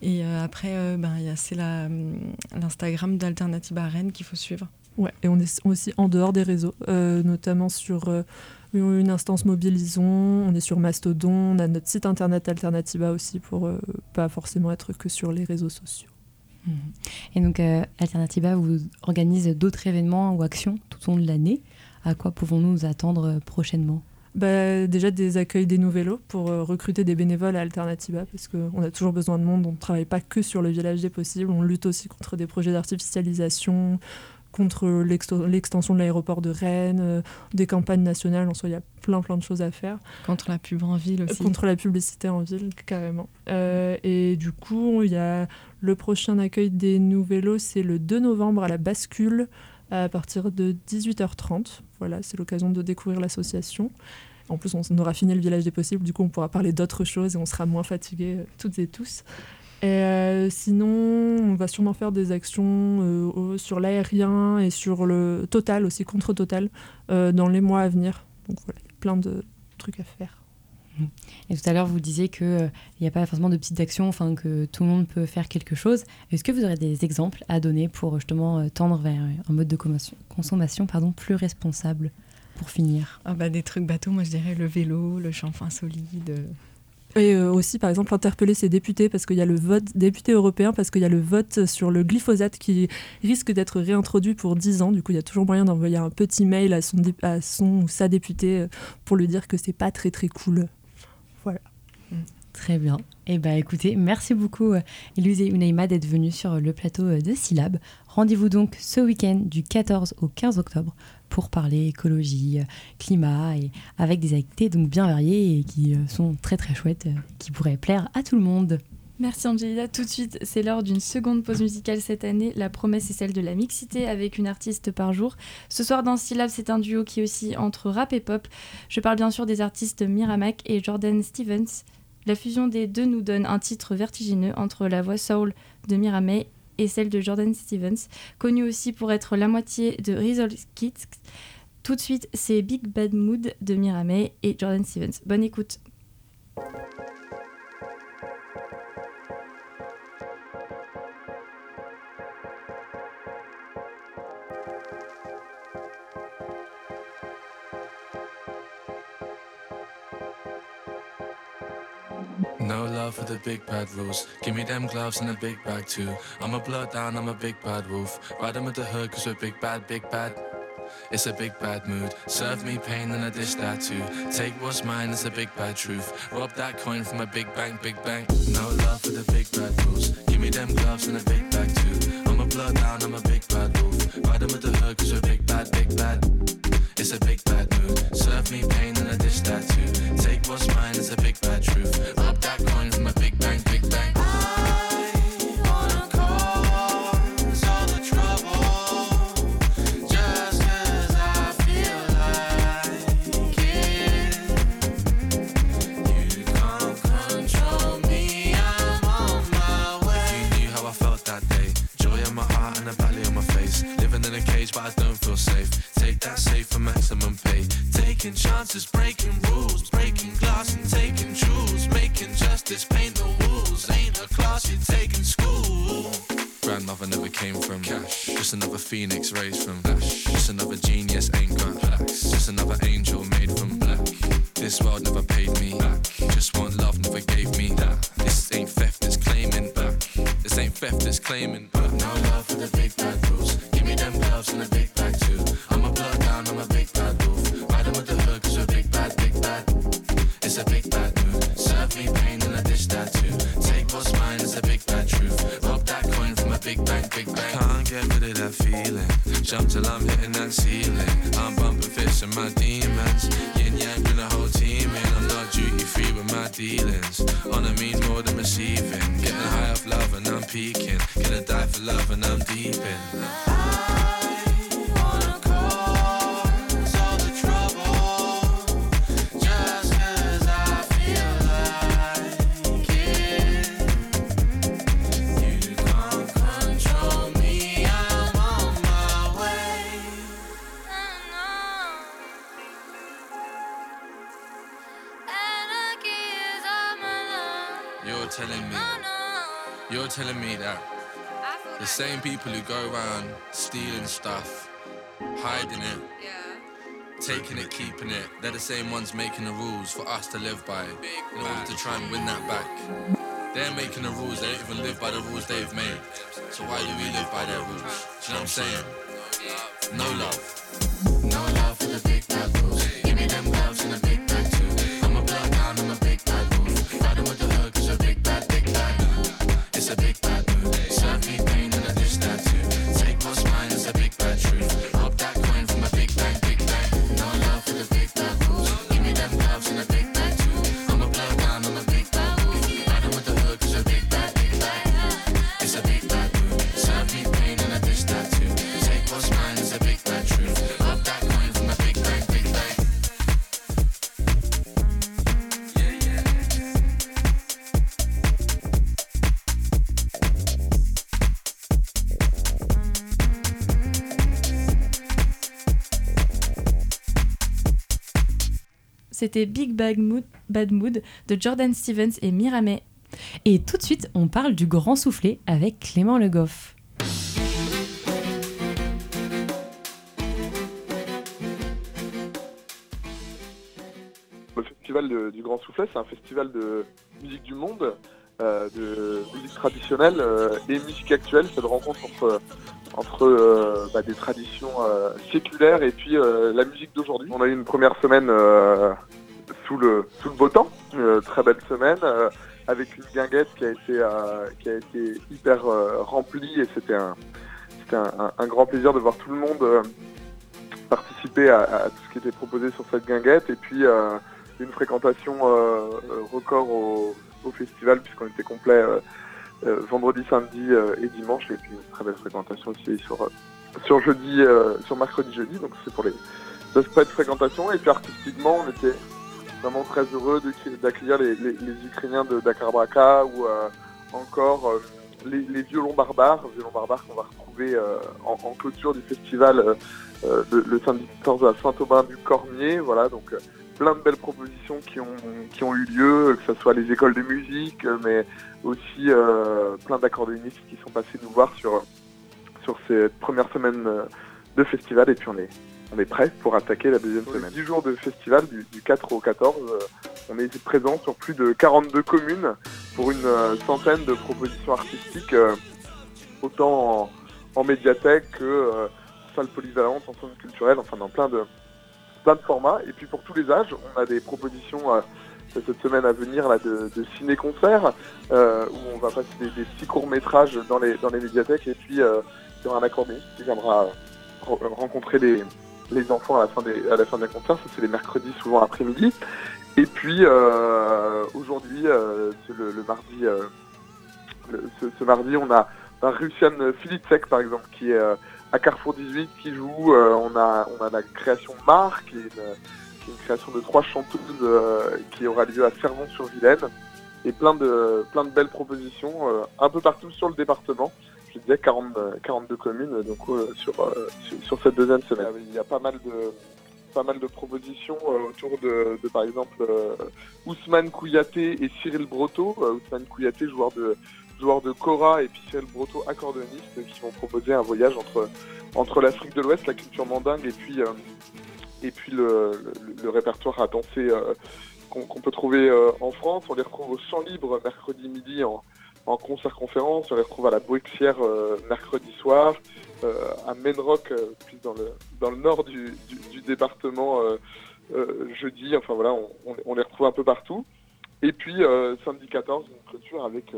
Et après, ben, c'est l'Instagram d'Alternative à Rennes qu'il faut suivre. Ouais, et on est aussi en dehors des réseaux, notamment sur une instance Mobilisons, on est sur Mastodon, on a notre site internet Alternativa aussi pour euh, pas forcément être que sur les réseaux sociaux. Mhm. Et donc euh, Alternativa vous organise d'autres événements ou actions tout au long de l'année. À quoi pouvons-nous nous attendre euh, prochainement? Bah, déjà des accueils des nouveaux pour recruter des bénévoles à Alternativa parce qu'on a toujours besoin de monde, on ne travaille pas que sur le village des possibles, on lutte aussi contre des projets d'artificialisation, contre l'extension de l'aéroport de Rennes, euh, des campagnes nationales. En soi, il y a plein, plein de choses à faire. Contre la pub en ville aussi. Contre la publicité en ville, carrément. Euh, et du coup, il y a le prochain accueil des Nouvellos, c'est le 2 novembre à la bascule, à partir de 18h30. Voilà, c'est l'occasion de découvrir l'association. En plus, on aura fini le village des possibles, du coup, on pourra parler d'autres choses et on sera moins fatigués euh, toutes et tous. Et euh, sinon, on va sûrement faire des actions euh, sur l'aérien et sur le total aussi, contre total, euh, dans les mois à venir. Donc voilà, plein de trucs à faire. Et tout à l'heure, vous disiez qu'il n'y a pas forcément de petites actions, enfin que tout le monde peut faire quelque chose. Est-ce que vous aurez des exemples à donner pour justement tendre vers un mode de consommation pardon, plus responsable pour finir? Ah bah, Des trucs bateaux, moi je dirais le vélo, le shampoing solide. Et euh, aussi, par exemple, interpeller ses députés parce qu'il y a le vote, député européen, parce qu'il y a le vote sur le glyphosate qui risque d'être réintroduit pour 10 ans. Du coup, il y a toujours moyen d'envoyer un petit mail à son, à son ou sa députée euh, pour lui dire que c'est pas très très cool. Voilà. Très bien. Eh ben, écoutez, merci beaucoup, euh, et Unaima, d'être venus sur le plateau de Syllab. Rendez-vous donc ce week-end du 14 au 15 octobre pour parler écologie, climat, et avec des activités donc bien variées et qui euh, sont très très chouettes, euh, qui pourraient plaire à tout le monde. Merci Angelina. Tout de suite, c'est l'heure d'une seconde pause musicale cette année. La promesse est celle de la mixité avec une artiste par jour. Ce soir dans Syllab, c'est un duo qui aussi entre rap et pop. Je parle bien sûr des artistes Miramac et Jordan Stevens. La fusion des deux nous donne un titre vertigineux entre la voix soul de Miramay et celle de Jordan Stevens, connu aussi pour être la moitié de Rizal Kids. Tout de suite, c'est Big Bad Mood de Miramay et Jordan Stevens. Bonne écoute. For the big bad rules. Give me them gloves and a big bag too. I'm a blood down, I'm a big bad wolf. Ride 'em with the hood cause we're big bad, big bad. It's a big bad mood. Serve me pain and I dish that too. Take what's mine, it's a big bad truth. Rob that coin from a big bank, big bank. No love for the big bad rules. Give me them gloves and a big bag too. I'm a blood down, I'm a big bad wolf. Ride 'em with the hood cause we're big bad, big bad. It's a big bad mood. Serve me pain and I dish that too. Take what's mine, it's a big bad truth. Rob that coin from a big Taking chances, breaking rules, breaking glass and taking jewels. Making justice, paint the walls. Ain't a class you take in school. Grandmother never came from cash. Just another phoenix raised from ash. Just another genius ain't got plaques. Just another angel made from black. This world never paid me back. Just one love never gave me that. This ain't theft, it's claiming back. This ain't theft, it's claiming back. No love for the big bad rules. Give me them gloves and a big bag too. What's mine, it's a big bad truth. Rob that coin from a big bank, big bank. Can't get rid of that feeling. Jump till I'm hitting that ceiling. I'm bumping fists and my demons. Yin yang, bring the whole team in. I'm not duty free with my dealings. On a mean more than receiving. Getting high off love and I'm peaking. Gonna die for love and I'm deep in. Telling me that the same people who go around stealing stuff, hiding it, taking it, keeping it, they're the same ones making the rules for us to live by in order to try and win that back. They're making the rules, they don't even live by the rules they've made. So why do we live by their rules? Do you know what I'm saying? No love. No love C'était Big Bad Mood, Bad Mood de Jordan Stevens et Miramay. Et tout de suite, on parle du grand soufflé avec Clément Le Goff. Le festival du Grand Soufflet, c'est un festival de musique du monde, euh, de musique traditionnelle euh, et musique actuelle. C'est de rencontre entre, entre euh, bah, des traditions séculaires et puis la musique d'aujourd'hui. On a eu une première semaine sous, le, beau temps, une très belle semaine, euh, avec une guinguette qui a été, euh, hyper euh, remplie et c'était un, grand plaisir de voir tout le monde euh, participer à, tout ce qui était proposé sur cette guinguette. Et puis euh, une fréquentation euh, euh, record au, festival puisqu'on était complet euh, euh, vendredi, samedi euh, et dimanche et puis une très belle fréquentation aussi sur euh, jeudi, euh, sur mercredi, jeudi. Donc c'est pour les aspects de fréquentation et puis artistiquement on était vraiment très heureux d'accueillir les, Ukrainiens de Dakar Braka ou euh, encore euh, les, violons barbares, violons barbares qu'on va retrouver en, clôture du festival le, samedi 14 à Saint-Aubin du Cormier. Voilà, donc plein de belles propositions qui ont, qui ont eu lieu, que ce soit les écoles de musique, mais aussi plein d'accordéonistes qui sont passés nous voir sur, sur cette première semaine de festival et puis on est, on est prêt pour attaquer la deuxième semaine. 10 jours de festival du, 4 au 14, euh, on est présent sur plus de 42 communes pour une euh, centaine de propositions artistiques, euh, autant en, médiathèque que en salle polyvalente, en centre culturel, enfin dans plein de, plein de formats. Et puis pour tous les âges, on a des propositions cette semaine à venir là, de, ciné-concerts, où on va passer des, petits courts-métrages dans les, dans les médiathèques, et puis il y aura un accordéon qui viendra rencontrer les, les enfants à la fin des, à la fin. Ça, c'est les mercredis, souvent après-midi. Et puis, euh, aujourd'hui, euh, le, mardi, euh, ce, mardi, on a, un Russian Filitsek, par exemple, qui est à Carrefour 18, qui joue. on, a, on a la création Mar, qui est une, création de trois chanteuses qui aura lieu à Servon-sur-Vilaine. Et plein de, plein de belles propositions un peu partout sur le département je disais 40, 42 communes donc, euh, sur, sur, cette deuxième semaine. Il y a pas mal de, pas mal de propositions euh, autour de, par exemple, euh, Ousmane Kouyaté et Cyril Broto. Ousmane Kouyaté, joueur de, joueur de Cora, et puis Cyril Broto, accordoniste, qui vont proposer un voyage entre, entre l'Afrique de l'Ouest, la culture mandingue, et puis, et puis le, répertoire à danser qu'on peut trouver en France. On les retrouve au Champ Libre mercredi midi en, en concert-conférence. On les retrouve à la Bruxière euh, mercredi soir, euh, à Menrock, euh, plus dans le, dans le nord du, département, jeudi. Enfin voilà, on, les retrouve un peu partout. Et puis samedi 14, une clôture avec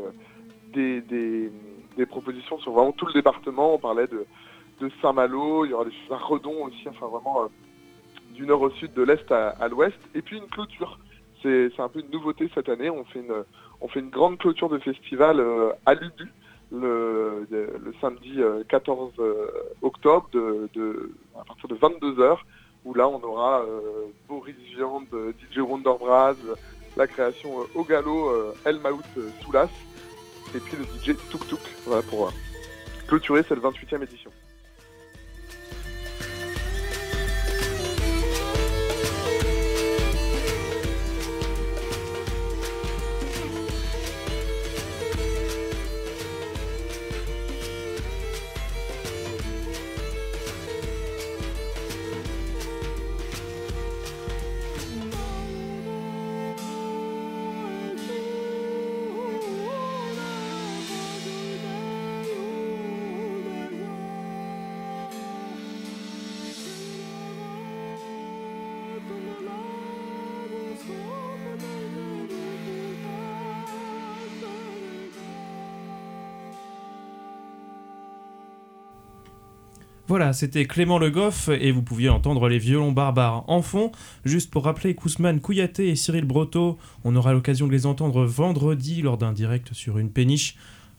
des, des, propositions sur vraiment tout le département. On parlait de, de Saint-Malo, il y aura des choses à Redon aussi, enfin vraiment du nord au sud, de l'est à, à l'ouest. Et puis une clôture. C'est un peu une nouveauté cette année. On fait une, on fait une grande clôture de festival euh, à Lubu le, samedi 14 euh, euh, octobre à partir de 22h où là on aura Boris Viande, DJ Wonderbraz, la création au galop El Maout Soulas et puis le DJ Tuk Tuk pour clôturer cette 28e édition. Voilà, c'était Clément Le Goff et vous pouviez entendre les violons barbares en fond. Juste pour rappeler Kousman Kouyaté et Cyril Broto, on aura l'occasion de les entendre vendredi lors d'un direct sur une péniche.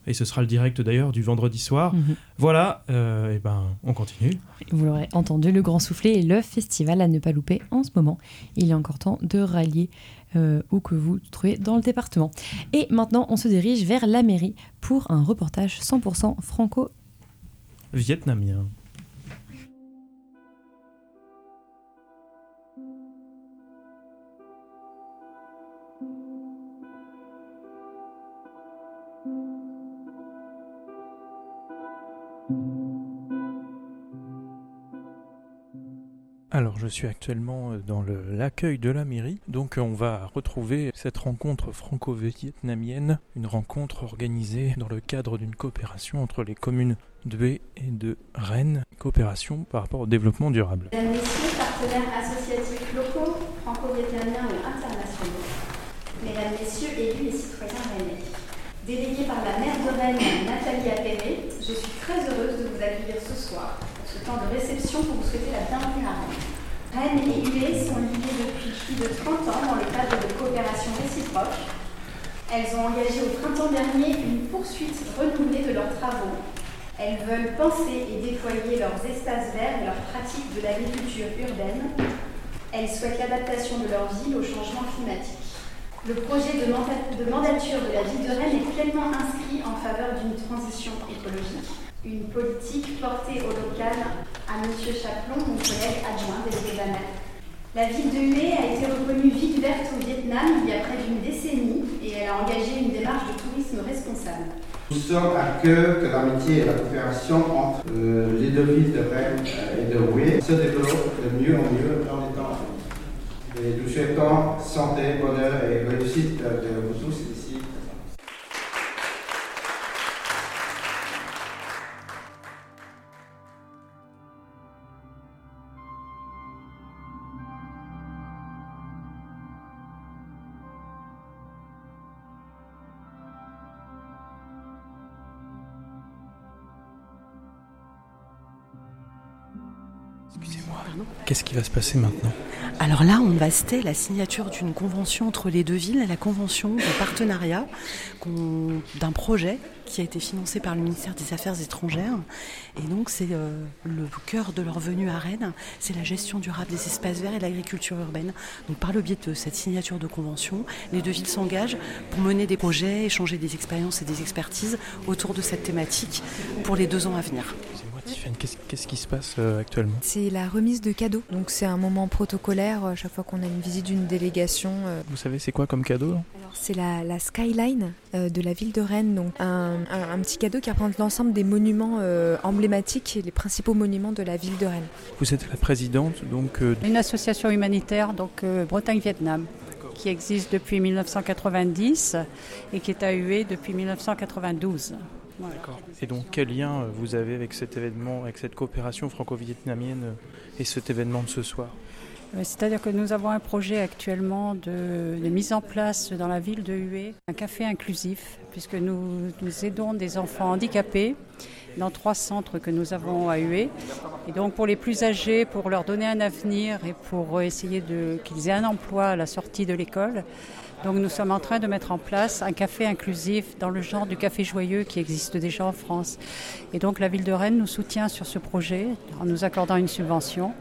Et ce sera le direct d'ailleurs du vendredi soir. Mhm. Voilà, euh, et ben on continue. Vous l'aurez entendu, le Grand Soufflé est le festival à ne pas louper en ce moment. Il est encore temps de rallier euh, où que vous trouvez dans le département. Et maintenant, on se dirige vers la mairie pour un reportage 100% franco-vietnamien. Suis actuellement euh, dans l'accueil de la mairie, donc euh, on va retrouver cette rencontre franco-vietnamienne, une rencontre organisée dans le cadre d'une coopération entre les communes de et de Rennes, coopération par rapport au développement durable. Mesdames, Messieurs, partenaires associatifs locaux, franco-vietnamiens et internationaux, Mesdames, Messieurs, élus et citoyens rennais, délégués par la maire de Rennes, Nathalie Appéré, je suis très heureuse de vous accueillir ce soir ce temps de réception pour vous souhaiter la bienvenue à Rennes. Rennes et ULE sont liées depuis plus de 30 ans dans le cadre de coopération réciproque. Elles ont engagé au printemps dernier une poursuite renouvelée de leurs travaux. Elles veulent penser et déployer leurs espaces verts et leurs pratiques de l'agriculture urbaine. Elles souhaitent l'adaptation de leur ville au changement climatique. Le projet de, mandature de la ville de Rennes est pleinement inscrit en faveur d'une transition écologique. Une politique portée au local à M. Chaplon, mon collègue adjoint délégué de la ville de Hue a été reconnue ville verte au Vietnam il y a près d'une décennie et elle a engagé une démarche de tourisme responsable. Nous sommes à cœur que l'amitié et la coopération entre euh, les deux villes de Rennes et de Hue se développent de mieux en mieux dans les temps et nous souhaitons santé, bonheur et réussite de vous tous qu'est-ce qui va se passer maintenant alors là, on va citer la signature d'une convention entre les deux villes, la convention de partenariat d'un projet qui a été financé par le ministère des Affaires étrangères. Et donc, c'est euh, le cœur de leur venue à Rennes, c'est la gestion durable des espaces verts et l'agriculture urbaine. Donc, par le biais de cette signature de convention, les deux villes s'engagent pour mener des projets, échanger des expériences et des expertises autour de cette thématique pour les deux ans à venir. Qu'est-ce qui se passe euh, actuellement? C'est la remise de cadeaux. Donc c'est un moment protocolaire euh, chaque fois qu'on a une visite d'une délégation. Euh. Vous savez c'est quoi comme cadeau c'est la, skyline de la ville de Rennes, donc un, petit cadeau qui représente l'ensemble des monuments emblématiques et les principaux monuments de la ville de Rennes. Vous êtes la présidente donc Une association humanitaire donc Bretagne-Vietnam qui existe depuis 1990 et qui est à Hué depuis 1992. Et donc, quel lien euh, vous avez avec cet événement, avec cette coopération franco-vietnamienne euh, et cet événement de ce soir? Euh, c'est-à-dire que nous avons un projet actuellement de, mise en place dans la ville de Hué, un café inclusif, puisque nous, nous, aidons des enfants handicapés dans trois centres que nous avons à Hué. Et donc pour les plus âgés, pour leur donner un avenir et pour essayer qu'ils aient un emploi à la sortie de l'école, donc nous sommes en train de mettre en place un café inclusif dans le genre du café joyeux qui existe déjà en France. Et donc la ville de Rennes nous soutient sur ce projet en nous accordant une subvention.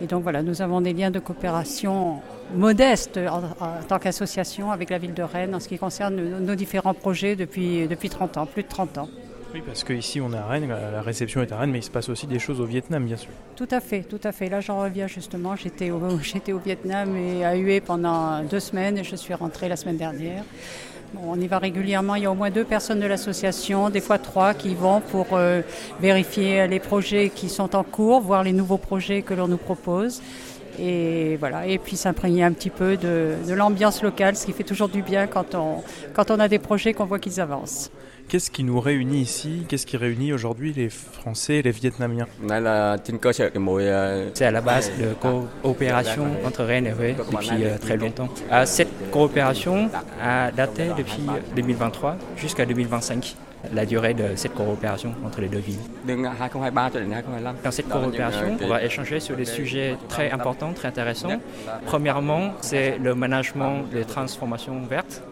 Et donc voilà, nous avons des liens de coopération modestes en, tant qu'association avec la ville de Rennes en ce qui concerne nos, nos différents projets depuis, depuis 30 ans, plus de 30 ans. Oui, parce qu'ici on est à Rennes, la réception est à Rennes, mais il se passe aussi des choses au Vietnam, bien sûr. Tout à fait, tout à fait. Là, j'en reviens justement. J'étais au, au Vietnam et à Hue pendant deux semaines et je suis rentrée la semaine dernière. on y va régulièrement. Il y a au moins deux personnes de l'association, des fois trois, qui vont pour euh, vérifier les projets qui sont en cours, voir les nouveaux projets que l'on nous propose. Et voilà, et puis s'imprégner un petit peu de, de l'ambiance locale, ce qui fait toujours du bien quand on, quand on a des projets qu'on voit qu'ils avancent. Qu'est-ce qui nous réunit ici? Qu'est-ce qui réunit aujourd'hui les Français et les Vietnamiens? C'est à la base de coopération entre Rennes et Huế depuis euh, très longtemps. Euh, cette coopération a daté depuis 2023 jusqu'à 2025 la durée de cette coopération entre les deux villes. Dans cette coopération, on va échanger sur des sujets très importants, très intéressants. Premièrement, c'est le management des transformations vertes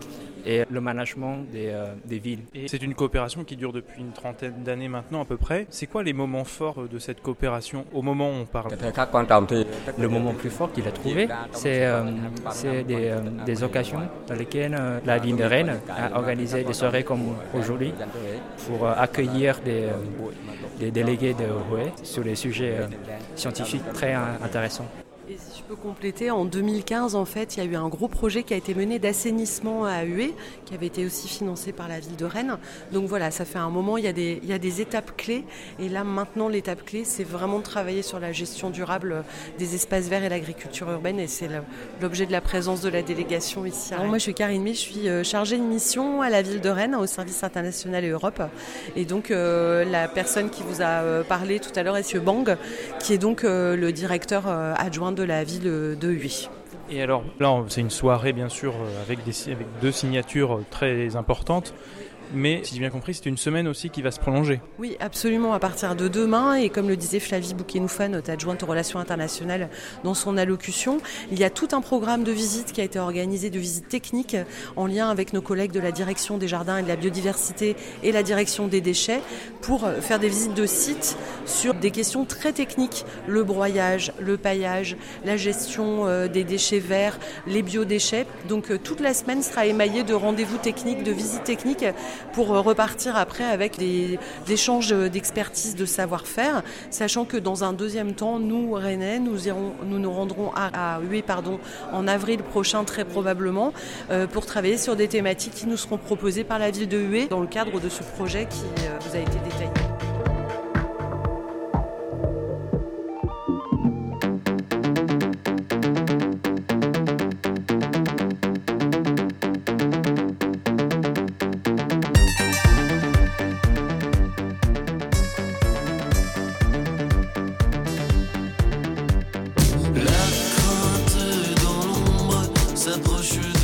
et le management des, euh, des villes. C'est une coopération qui dure depuis une trentaine d'années maintenant à peu près. C'est quoi les moments forts de cette coopération au moment où on parle? Le moment plus fort qu'il a trouvé, c'est euh, des, euh, des, occasions dans lesquelles la ville de Rennes a organisé des soirées comme aujourd'hui pour accueillir des, des délégués de Hue sur des sujets scientifiques très intéressants. Peux compléter, en 2015, en fait, il y a eu un gros projet qui a été mené d'assainissement à Hué, qui avait été aussi financé par la ville de Rennes. Donc voilà, ça fait un moment, il y a des, il y a des étapes clés. Et là, maintenant, l'étape clé, c'est vraiment de travailler sur la gestion durable des espaces verts et l'agriculture urbaine. Et c'est l'objet de la présence de la délégation ici. Alors, moi, je suis Karine May, je suis euh, chargée de mission à la ville de Rennes, au service international et Europe. Et donc, euh, la personne qui vous a euh, parlé tout à l'heure est M. Bang, qui est donc le directeur adjoint de la ville de Huy. Et alors là, c'est une soirée bien sûr avec, des, avec deux signatures très importantes. Mais si j'ai bien compris, c'est une semaine aussi qui va se prolonger. Oui, absolument, à partir de demain, et comme le disait Flavie Bouquet-Nouffa, notre adjointe aux relations internationales, dans son allocution, il y a tout un programme de visites qui a été organisé, de visites techniques, en lien avec nos collègues de la direction des jardins et de la biodiversité et la direction des déchets, pour faire des visites de sites sur des questions très techniques, le broyage, le paillage, la gestion euh, des déchets verts, les biodéchets. Donc euh, toute la semaine sera émaillée de rendez-vous techniques, de visites techniques pour euh, repartir après avec des échanges d'expertise, de savoir-faire, sachant que dans un deuxième temps, nous, Rennais, nous, nous rendrons à, à en avril prochain très probablement pour travailler sur des thématiques qui nous seront proposées par la ville de Hué dans le cadre de ce projet qui vous a été détaillé. cette rechute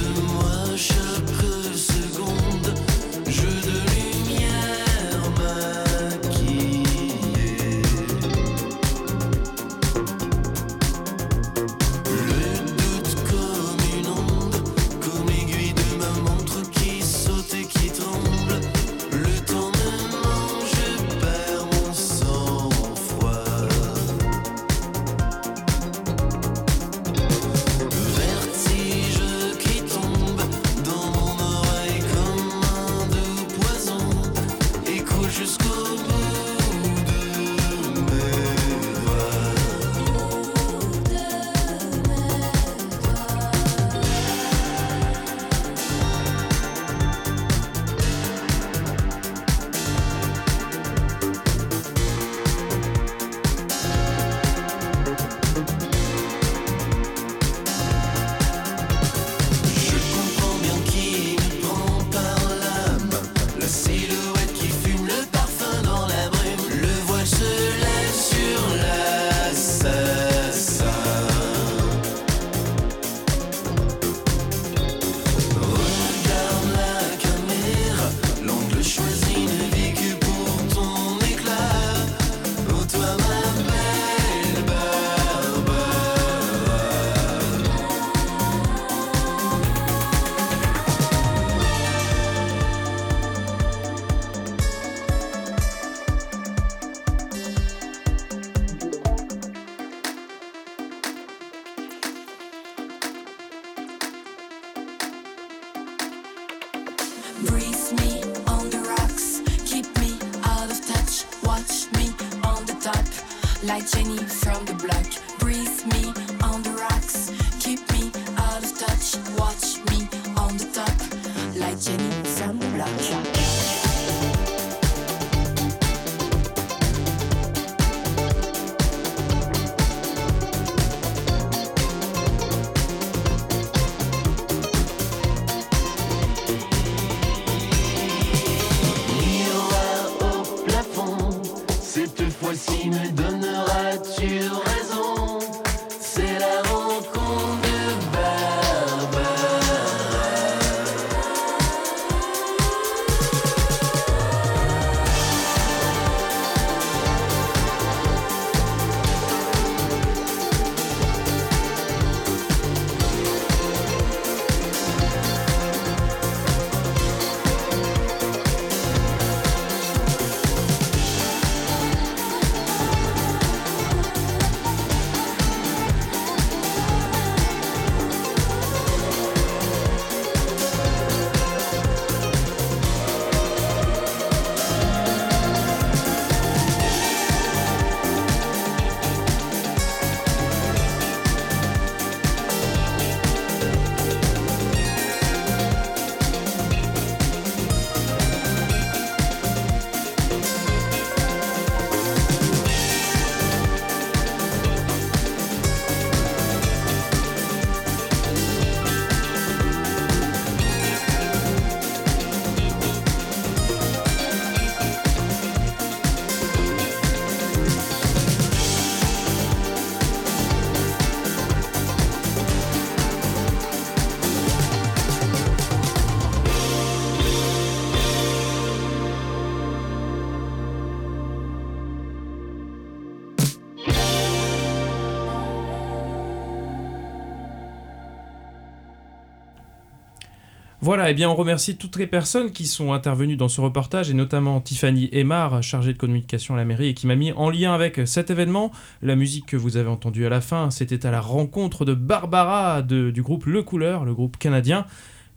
Voilà, et eh bien on remercie toutes les personnes qui sont intervenues dans ce reportage et notamment Tiffany Aymar, chargée de communication à la mairie et qui m'a mis en lien avec cet événement. La musique que vous avez entendue à la fin, c'était à la rencontre de Barbara du groupe Le Couleur, le groupe canadien.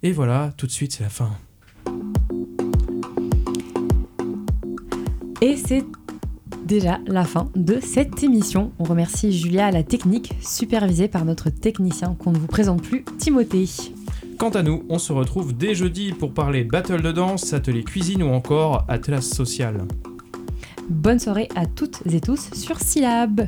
Et voilà, tout de suite c'est la fin. Et c'est déjà la fin de cette émission. On remercie Julia à la technique, supervisée par notre technicien qu'on ne vous présente plus, Timothée. Quant à nous, on se retrouve dès jeudi pour parler battle de danse, atelier cuisine ou encore atlas social. Bonne soirée à toutes et tous sur Syllab.